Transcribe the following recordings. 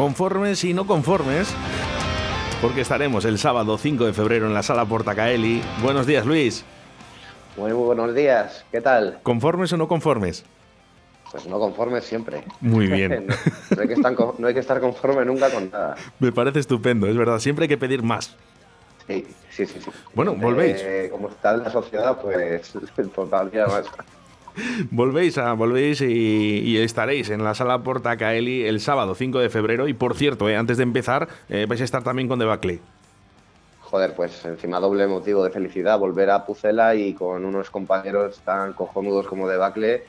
conformes y no conformes, porque estaremos el sábado 5 de febrero en la sala Portacaeli. Buenos días, Luis. Muy, buenos días, ¿qué tal? ¿Conformes o no conformes? Pues no conformes siempre. Muy bien. no, hay que estar, no, hay que estar, conforme nunca con nada. Me parece estupendo, es verdad. Siempre hay que pedir más. Sí, sí, sí. sí. Bueno, volvéis. Eh, como está la sociedad, pues más. Volvéis a, volvéis y, estaréis en la sala Porta Caeli el sábado 5 de febrero. Y por cierto, eh, antes de empezar, eh, vais a estar también con Debacle. Joder, pues encima doble motivo de felicidad, volver a Pucela y con unos compañeros tan cojonudos como Debacle,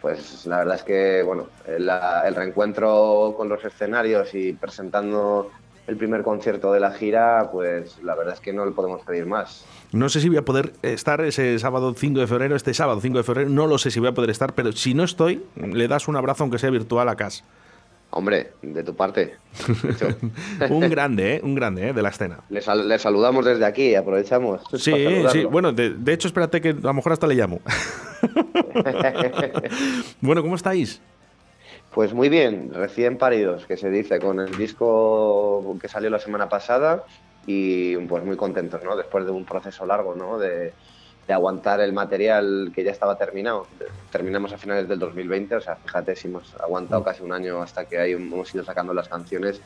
pues la verdad es que, bueno, el, el reencuentro con los escenarios y presentando el primer concierto de la gira, pues la verdad es que no le podemos pedir más. No sé si voy a poder estar ese sábado 5 de febrero, este sábado 5 de febrero, no lo sé si voy a poder estar, pero si no estoy, le das un abrazo aunque sea virtual a Cas. Hombre, de tu parte. un grande, ¿eh? Un grande, ¿eh? De la escena. Le, saludamos desde aquí, aprovechamos. Sí, sí. Bueno, de, de, hecho, espérate que a lo mejor hasta le llamo. bueno, ¿cómo estáis? Pues muy bien, recién paridos, que se dice, con el disco que salió la semana pasada y pues muy contentos, ¿no? Después de un proceso largo, ¿no? De, aguantar el material que ya estaba terminado. Terminamos a finales del 2020, o sea, fíjate si hemos aguantado casi un año hasta que ahí hemos ido sacando las canciones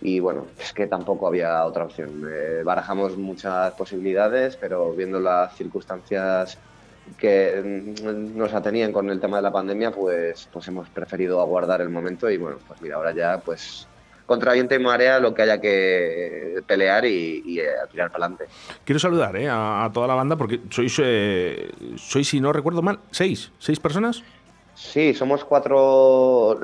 y bueno, es que tampoco había otra opción. Eh, barajamos muchas posibilidades, pero viendo las circunstancias que mm, nos atenían con el tema de la pandemia, pues, pues hemos preferido aguardar el momento y bueno, pues mira, ahora ya pues contra viento y marea lo que haya que pelear y, eh, tirar para adelante. Quiero saludar eh, a, toda la banda porque sois, eh, sois, si no recuerdo mal, seis, seis personas. Sí, somos cuatro,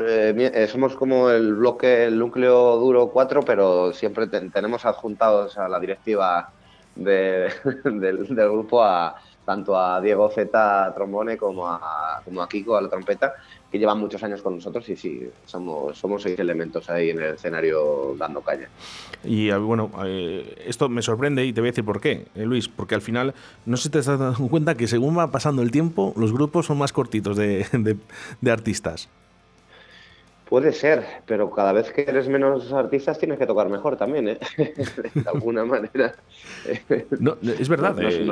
somos como el bloque, el núcleo duro cuatro, pero siempre tenemos adjuntados a la directiva del grupo a, tanto a Diego Z trombone como a, como a Kiko a la trompeta, que llevan muchos años con nosotros y sí, somos, somos seis elementos ahí en el escenario dando calle. Y bueno, eh, esto me sorprende y te voy a decir por qué, eh, Luis, porque al final no sé si te has dado cuenta que según va pasando el tiempo, los grupos son más cortitos de, de artistas. Puede ser, pero cada vez que eres menos artistas tienes que tocar mejor también, ¿eh? de alguna manera. No, es verdad. Eh,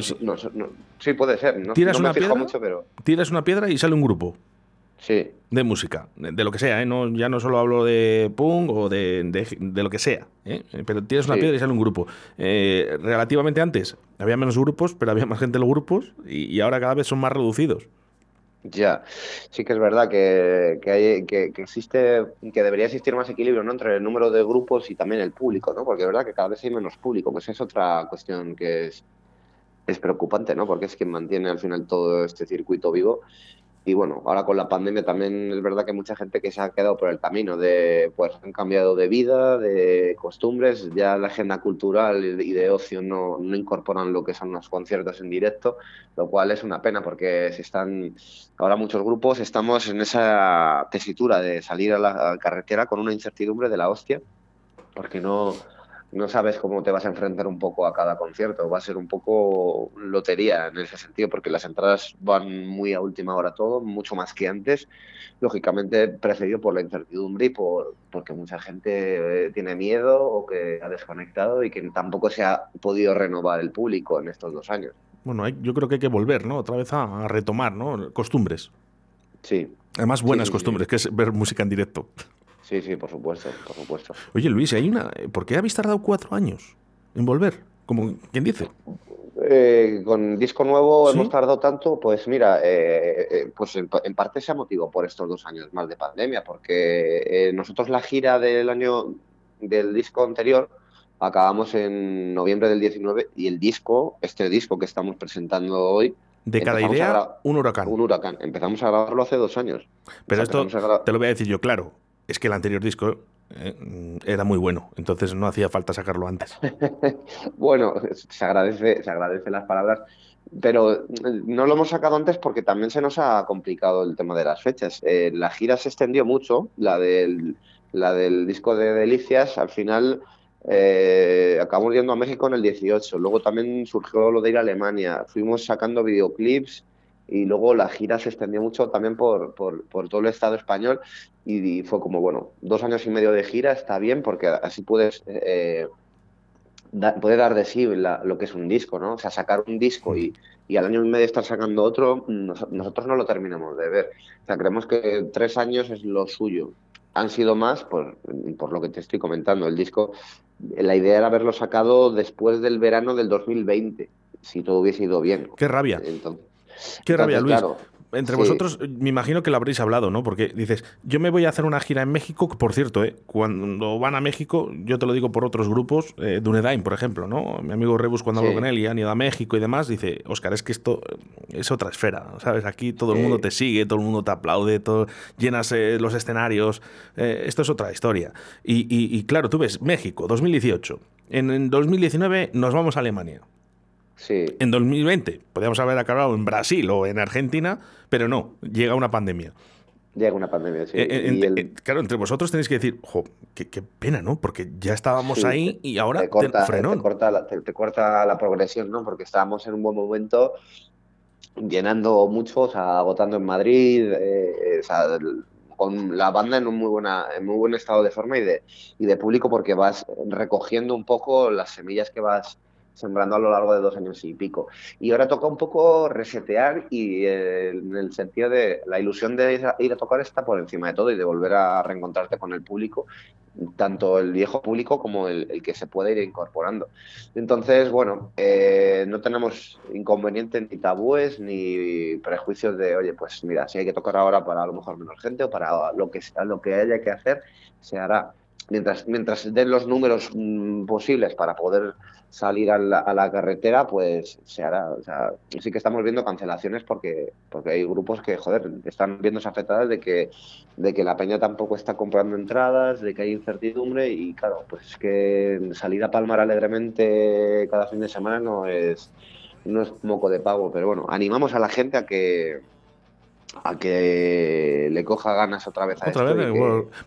sí, puede ser. No, tiras una piedra, mucho, pero... Tiras una piedra y sale un grupo. Sí. De música, de, lo que sea, ¿eh? No, ya no solo hablo de punk o de, lo que sea, ¿eh? pero tiras una piedra y sale un grupo. Eh, relativamente antes había menos grupos, pero había más gente en los grupos y ahora cada vez son más reducidos. Ya, sí que es verdad que, hay, que, existe, que debería existir más equilibrio ¿no? entre el número de grupos y también el público, ¿no? Porque es verdad que cada vez hay menos público, pues es otra cuestión que es, es preocupante, ¿no? Porque es quien mantiene al final todo este circuito vivo y bueno, ahora con la pandemia también es verdad que mucha gente que se ha quedado por el camino de, pues han cambiado de vida, de costumbres, ya la agenda cultural y de ocio no, no incorporan lo que son los conciertos en directo, lo cual es una pena porque se están, ahora muchos grupos estamos en esa tesitura de salir a la carretera con una incertidumbre de la hostia, porque no, no sabes cómo te vas a enfrentar un poco a cada concierto. Va a ser un poco lotería en ese sentido, porque las entradas van muy a última hora todo, mucho más que antes. Lógicamente, preferido por la incertidumbre y por porque mucha gente eh, tiene miedo o que ha desconectado y que tampoco se ha podido renovar el público en estos dos años. Bueno, yo creo que hay que volver, ¿no? Otra vez a, retomar, ¿no? Costumbres. Sí. Además, buenas costumbres, que es ver música en directo. Sí, sí, por supuesto, por supuesto. Oye, Luis, hay una... ¿por qué habéis tardado cuatro años en volver? Como quien dice. Eh, con disco nuevo hemos tardado tanto, pues mira, eh, eh, pues en, parte se ha motivado por estos dos años más de pandemia, porque nosotros la gira del año del disco anterior acabamos en noviembre del 19 y el disco, este disco que estamos presentando hoy, de cada idea, un huracán. Un huracán. Empezamos a grabarlo hace dos años. Pero esto te lo voy a decir yo claro es que el anterior disco eh, era muy bueno, entonces no hacía falta sacarlo antes. bueno, se agradece, se agradece las palabras, pero no lo hemos sacado antes porque también se nos ha complicado el tema de las fechas. Eh, la gira se extendió mucho, la del, la del disco de Delicias, al final eh, acabamos yendo a México en el 18, luego también surgió lo de ir a Alemania, fuimos sacando videoclips y luego la gira se extendió mucho también por, por, todo el Estado español y, fue como, bueno, dos años y medio de gira está bien porque así puedes... Eh, puede dar de sí lo que es un disco, ¿no? O sea, sacar un disco y, y al año y medio estar sacando otro, nosotros no lo terminamos de ver. O sea, creemos que tres años es lo suyo. Han sido más por, por lo que te estoy comentando. El disco, la idea era haberlo sacado después del verano del 2020, si todo hubiese ido bien. Qué rabia. Qué rabia, Luis entre vosotros, me imagino que lo habréis hablado, ¿no? Porque dices, yo me voy a hacer una gira en México, por cierto, ¿eh? cuando van a México, yo te lo digo por otros grupos, eh, Dunedain, por ejemplo, ¿no? Mi amigo Rebus, cuando hablo con él y han ido a México y demás, dice, Oscar, es que esto es otra esfera, ¿sabes? Aquí todo el mundo te sigue, todo el mundo te aplaude, todo, llenas eh, los escenarios, eh, esto es otra historia. Y, claro, tú ves, México, 2018. en 2019 nos vamos a Alemania. En 2020 podríamos haber acabado en Brasil o en Argentina, pero no, llega una pandemia. Llega una pandemia, sí. Eh, eh, claro, entre vosotros tenéis que decir, jo, qué, pena, ¿no? Porque ya estábamos ahí y ahora te corta, te, corta la, te, corta la progresión, ¿no? Porque estábamos en un buen momento llenando mucho, o sea, agotando en Madrid, eh, o sea, con la banda en un muy buena en muy buen estado de forma y de y de público porque vas recogiendo un poco las semillas que vas sembrando a lo largo de dos años y pico. Y ahora toca un poco resetear y eh, en el sentido de la ilusión de ir a, tocar está por encima de todo y de volver a reencontrarte con el público, tanto el viejo público como el, que se puede ir incorporando. Entonces, bueno, eh, no tenemos inconvenientes ni tabúes ni prejuicios de, oye, pues mira, si hay que tocar ahora para a lo mejor menos gente o para lo que, lo que haya que hacer, se hará. Mientras, mientras den los números mm, posibles para poder salir a la, carretera, pues se hará. O sea, sí que estamos viendo cancelaciones porque, porque hay grupos que, joder, están viéndose afectadas de que, de que la peña tampoco está comprando entradas, de que hay incertidumbre y claro, pues es que salir a palmar alegremente cada fin de semana no es, no es moco de pago, pero bueno, animamos a la gente a que a que le coja ganas otra vez a ¿Otra Vez?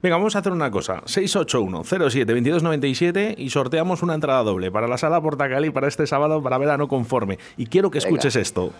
Venga, vamos a hacer una cosa. 681-07-2297 y sorteamos una entrada doble para la sala Portacali para este sábado para verano conforme. Y quiero que escuches esto.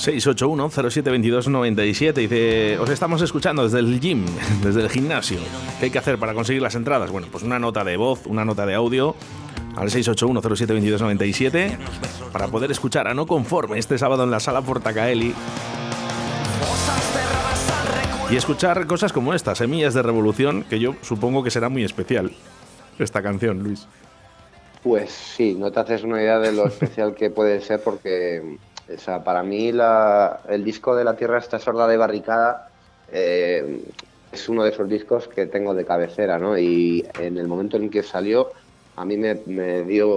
Seis Dice, os estamos escuchando desde el gym, desde el gimnasio. ¿Qué hay que hacer para conseguir las entradas? Bueno, pues una nota de voz, una nota de audio al 681072297 para poder escuchar a No Conforme este sábado en la sala Portacaeli. Y escuchar cosas como esta, Semillas de Revolución, que yo supongo que será muy especial esta canción, Luis. Pues sí, no te haces una idea de lo especial que puede ser porque o sea, para mí el disco de La Tierra está sorda de barricada eh, es uno de esos discos que tengo de cabecera, ¿no? Y en el momento en que salió, a mí me, dio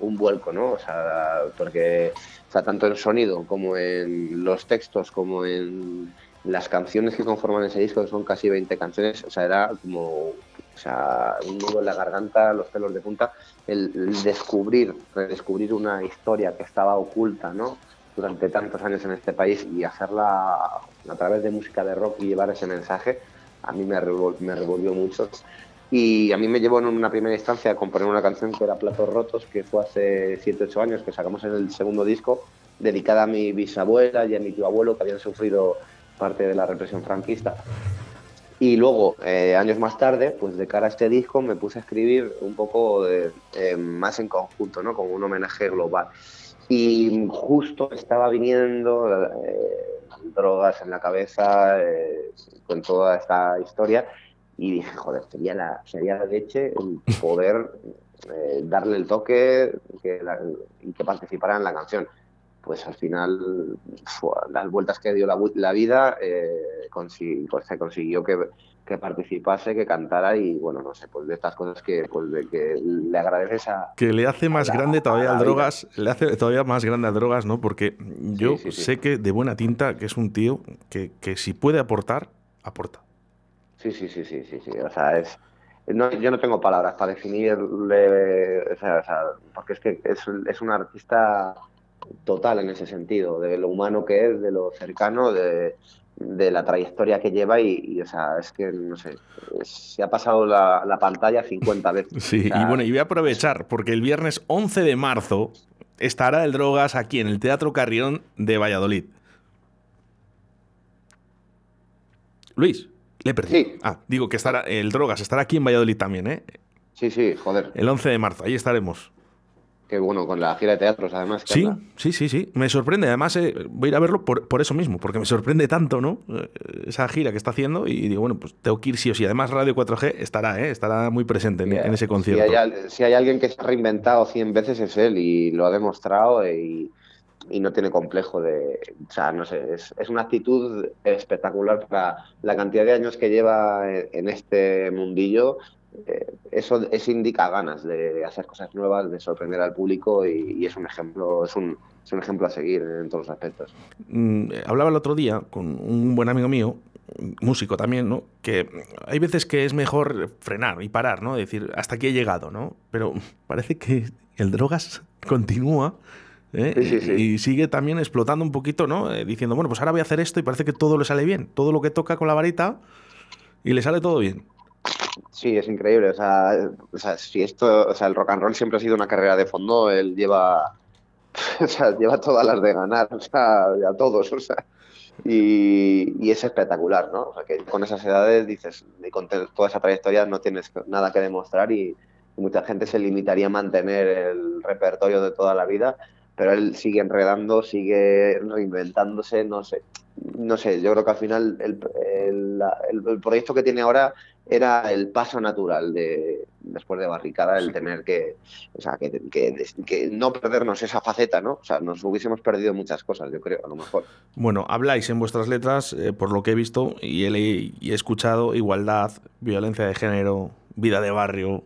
un vuelco, ¿no? O sea, porque, o sea, tanto en sonido como en los textos, como en las canciones que conforman ese disco, que son casi 20 canciones, o sea, era como o sea, un nudo en la garganta, los pelos de punta, el, el descubrir, redescubrir una historia que estaba oculta, ¿no? Durante tantos años en este país y hacerla a través de música de rock y llevar ese mensaje, a mí me, revolvió mucho. Y a mí me llevó en una primera instancia a componer una canción que era Platos Rotos, que fue hace 7, 8 años, que sacamos en el segundo disco, dedicada a mi bisabuela y a mi tío abuelo, que habían sufrido parte de la represión franquista. Y luego, eh, años más tarde, pues de cara a este disco, me puse a escribir un poco de, eh, más en conjunto, ¿no? como un homenaje global. Y justo estaba viniendo eh, drogas en la cabeza eh, con toda esta historia y dije, joder, sería la, sería la leche el poder eh, darle el toque que y que participara en la canción. Pues al final, las vueltas que dio la, la vida, se consiguió que que participase, que cantara y bueno, no sé, pues de estas cosas que, pues de que le agradeces a... Que le hace más grande todavía al Drogas, le hace todavía más grande al Drogas, ¿no? Porque yo sé que de buena tinta, que es un tío que, que si puede aportar, aporta. Sí, sí, sí, sí, sí, sí, o sea, es... No, yo no tengo palabras para definirle, o sea, porque es que es, es un artista total en ese sentido, de lo humano que es, de lo cercano, de, de la trayectoria que lleva y, o sea, es que, no sé, se ha pasado la, pantalla 50 veces. Sí, y bueno, y voy a aprovechar, porque el viernes 11 de marzo estará el Drogas aquí en el Teatro Carrión de Valladolid. Luis, le perdí. Sí. Ah, digo que estará el Drogas estará aquí en Valladolid también, ¿eh? Sí, sí, joder. El 11 de marzo, ahí estaremos. Qué bueno, con la gira de teatros, además. Sí, sí, sí, sí. Me sorprende. Además, eh, voy a ir a verlo por, por, eso mismo, porque me sorprende tanto, ¿no? Eh, esa gira que está haciendo y digo, bueno, pues tengo que ir sí o sí. Además, Radio 4G estará, ¿eh? Estará muy presente en, ese concierto. Si hay, alguien que se ha reinventado 100 veces es él y lo ha demostrado y, y no tiene complejo de... O sea, no sé, es, es, una actitud espectacular para la cantidad de años que lleva en este mundillo eh, eso, eso, indica ganas de hacer cosas nuevas, de sorprender al público y, es un ejemplo, es un, es un, ejemplo a seguir en todos los aspectos. Mm, hablaba el otro día con un buen amigo mío, músico también, ¿no? Que hay veces que es mejor frenar y parar, ¿no? Decir, hasta aquí he llegado, ¿no? Pero parece que el drogas continúa. ¿eh? Y sigue también explotando un poquito, ¿no? Eh, diciendo, bueno, pues ahora voy a hacer esto y parece que todo le sale bien. Todo lo que toca con la varita y le sale todo bien. Sí, es increíble. O sea, o sea, si esto, o sea, el rock and roll siempre ha sido una carrera de fondo. Él lleva, o sea, lleva todas las de ganar, o sea, a todos, o sea. Y, es espectacular, ¿no? O sea, que con esas edades dices, con toda esa trayectoria no tienes nada que demostrar y, mucha gente se limitaría a mantener el repertorio de toda la vida, pero él sigue enredando, sigue reinventándose, no sé. No sé, yo creo que al final el, el, el proyecto que tiene ahora era el paso natural de después de Barricada el tener que, o sea, que, que, no perdernos esa faceta, ¿no? O sea, nos hubiésemos perdido muchas cosas, yo creo, a lo mejor. Bueno, habláis en vuestras letras, eh, por lo que he visto y he, y he escuchado, igualdad, violencia de género, vida de barrio.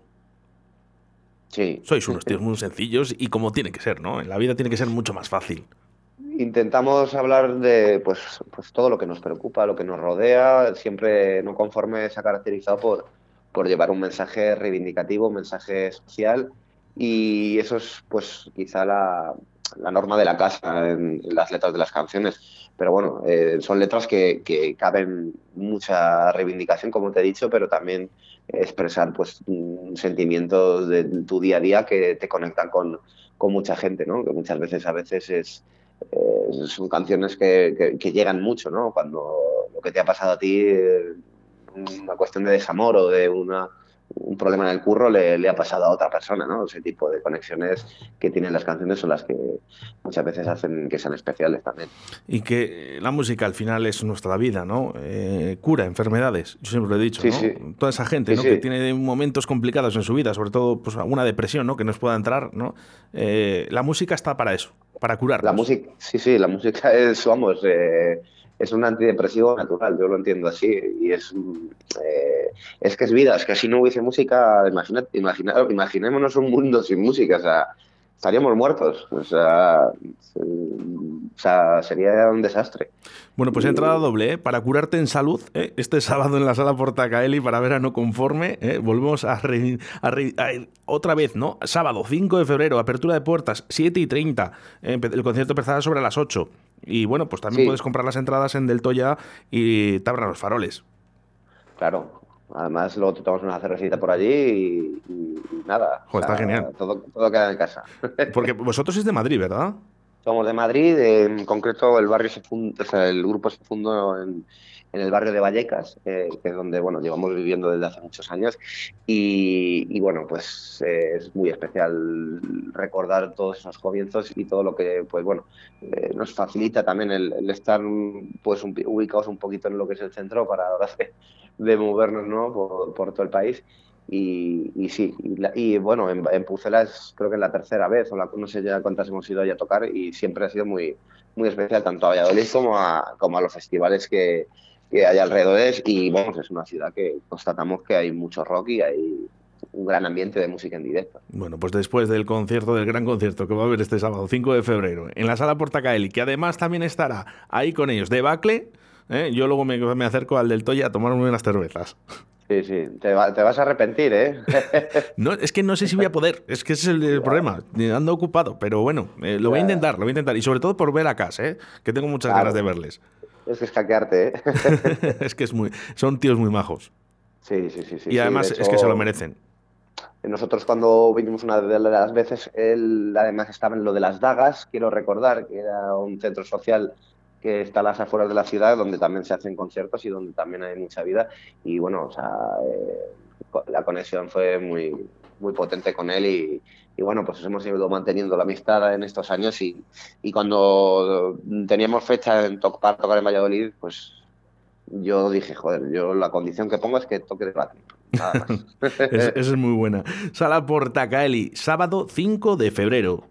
Sí. Sois unos tíos muy sencillos y como tiene que ser, ¿no? En la vida tiene que ser mucho más fácil intentamos hablar de pues, pues todo lo que nos preocupa, lo que nos rodea, siempre no conforme se ha caracterizado por, por llevar un mensaje reivindicativo, un mensaje social y eso es pues quizá la, la norma de la casa en, las letras de las canciones. Pero bueno, eh, son letras que, que, caben mucha reivindicación, como te he dicho, pero también expresar pues sentimientos de tu día a día que te conectan con, con mucha gente, ¿no? Que muchas veces a veces es eh, son canciones que, llegan mucho, ¿no? Cuando lo que te ha pasado a ti, eh, una cuestión de desamor o de una, un problema en el curro le, ha pasado a otra persona, ¿no? Ese tipo de conexiones que tienen las canciones son las que muchas veces hacen que sean especiales también. Y que la música al final es nuestra vida, ¿no? Eh, cura enfermedades, yo siempre lo he dicho, ¿no? Toda esa gente, ¿no? Que tiene momentos complicados en su vida, sobre todo pues alguna depresión, ¿no? Que nos pueda entrar, ¿no? la música está para eso para curar. La música, sí, sí, la música es, vamos, eh, es un antidepresivo natural, yo lo entiendo así. Y es, eh, es que es vida, es que si no hubiese música, imagina, imagina, imaginémonos un mundo sin música, o sea, estaríamos muertos. O sea, o sea, sería un desastre. Bueno, pues entrada doble, ¿eh? para curarte en salud, ¿eh? este sábado en la sala Portacaeli para verano conforme, ¿eh? volvemos a, otra vez, ¿no? Sábado 5 de febrero, apertura de puertas, 7 y 30, el concierto empezará sobre las 8. Y bueno, pues también puedes comprar las entradas en Del Toya y te abran los faroles. Claro, Además, luego te tomas una cervecita por allí y, nada. está genial. Todo, todo, queda en casa. Porque vosotros es de Madrid, ¿verdad? Somos de Madrid, en concreto el barrio se el grupo se fundó en, el barrio de Vallecas, eh, que es donde bueno llevamos viviendo desde hace muchos años y, bueno pues eh, es muy especial recordar todos esos comienzos y todo lo que pues bueno eh, nos facilita también el, estar pues ubicados un poquito en lo que es el centro para ahora de, movernos ¿no? por todo el país y, sí, y, bueno, en, en Pucela es creo que es la tercera vez, o la, no sé ya cuántas hemos ido a tocar, y siempre ha sido muy, muy especial tanto a Valladolid como a, como a los festivales que, que hay alrededor. Y vamos, es una ciudad que constatamos que hay mucho rock y hay un gran ambiente de música en directo. Bueno, pues después del concierto, del gran concierto que va a haber este sábado 5 de febrero en la sala Portacaeli, que además también estará ahí con ellos de Bacle, ¿eh? yo luego me, me, acerco al del Toya a tomarme unas cervezas. Sí, sí, te, vas a arrepentir, ¿eh? no, es que no sé si voy a poder, es que ese es el, problema, ando ocupado, pero bueno, eh, lo voy a intentar, lo voy a intentar, y sobre todo por ver a casa, ¿eh? Que tengo muchas ganas de verles. Es que es hackearte, ¿eh? es que es muy, son tíos muy majos. Sí, sí, sí. sí y además es que se lo merecen. Nosotros cuando vinimos una de las veces, él además estaba en lo de las dagas, quiero recordar que era un centro social que está a las afueras de la ciudad, donde también se hacen conciertos y donde también hay mucha vida. Y bueno, o sea, eh, la conexión fue muy, muy potente con él y, bueno, pues hemos ido manteniendo la amistad en estos años y, y cuando teníamos fecha en para tocar en Valladolid, pues yo dije, joder, yo la condición que pongo es que toque de Batman. Nada más. Esa es muy buena. Sala Portacaeli, sábado 5 de febrero.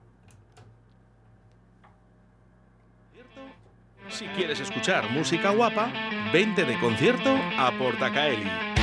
Si quieres escuchar música guapa, vente de concierto a Portacaeli.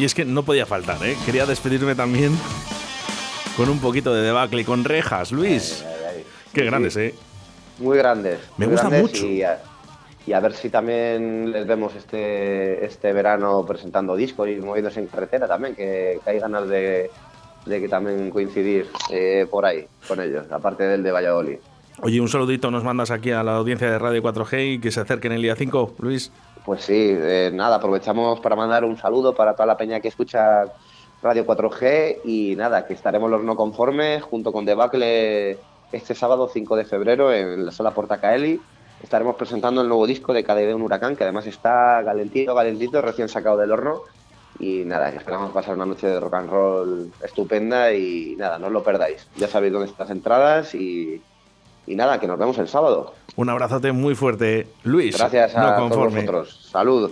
Y es que no podía faltar, ¿eh? Quería despedirme también con un poquito de debacle y con rejas, Luis. Qué grandes, ¿eh? Muy grandes. Me gusta mucho. Y a, ver si también les vemos este, este verano presentando discos y moviéndose en carretera también, que, hay ganas de, que también coincidir eh, por ahí con ellos, aparte del de Valladolid. Oye, un saludito nos mandas aquí a la audiencia de Radio 4G y que se acerquen el día 5, Luis. Pues sí, eh, nada, aprovechamos para mandar un saludo para toda la peña que escucha Radio 4G y nada, que estaremos los no conformes junto con Debacle este sábado 5 de febrero en la sala Portacaeli. Estaremos presentando el nuevo disco de KDB Un Huracán, que además está calentito, calentito, recién sacado del horno. Y nada, esperamos pasar una noche de rock and roll estupenda y nada, no os lo perdáis. Ya sabéis dónde están las entradas y, y nada, que nos vemos el sábado. Un abrazote muy fuerte, Luis. Gracias a todos vosotros. Salud.